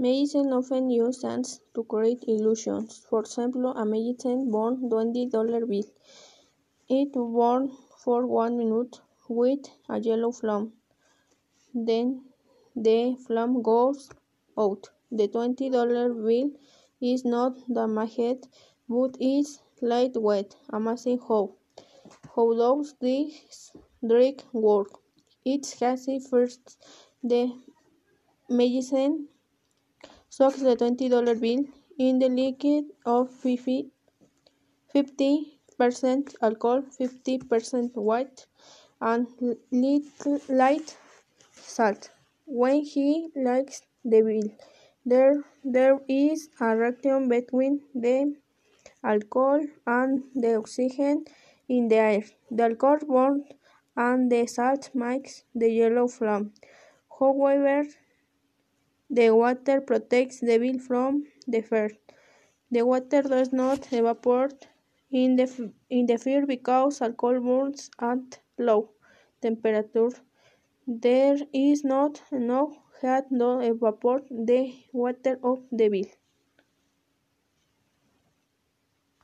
Medicine often uses science to create illusions. For example, a magician burns $20 bill. It burns for one minute with a yellow flame. Then the flame goes out. The $20 bill is not damaged, but is lightweight. Amazing how. How does this trick work? It's easy. First, the magician soaks the $20 bill in the liquid of 50% alcohol, 50% white, and little light salt. When he lights the bill, there, there is a reaction between the alcohol and the oxygen in the air. The alcohol burns and the salt makes the yellow flame. However, the water protects the bill from the fire. The water does not evaporate in the, in the fire because alcohol burns at low temperature. There is not enough heat to evaporate the water of the bill.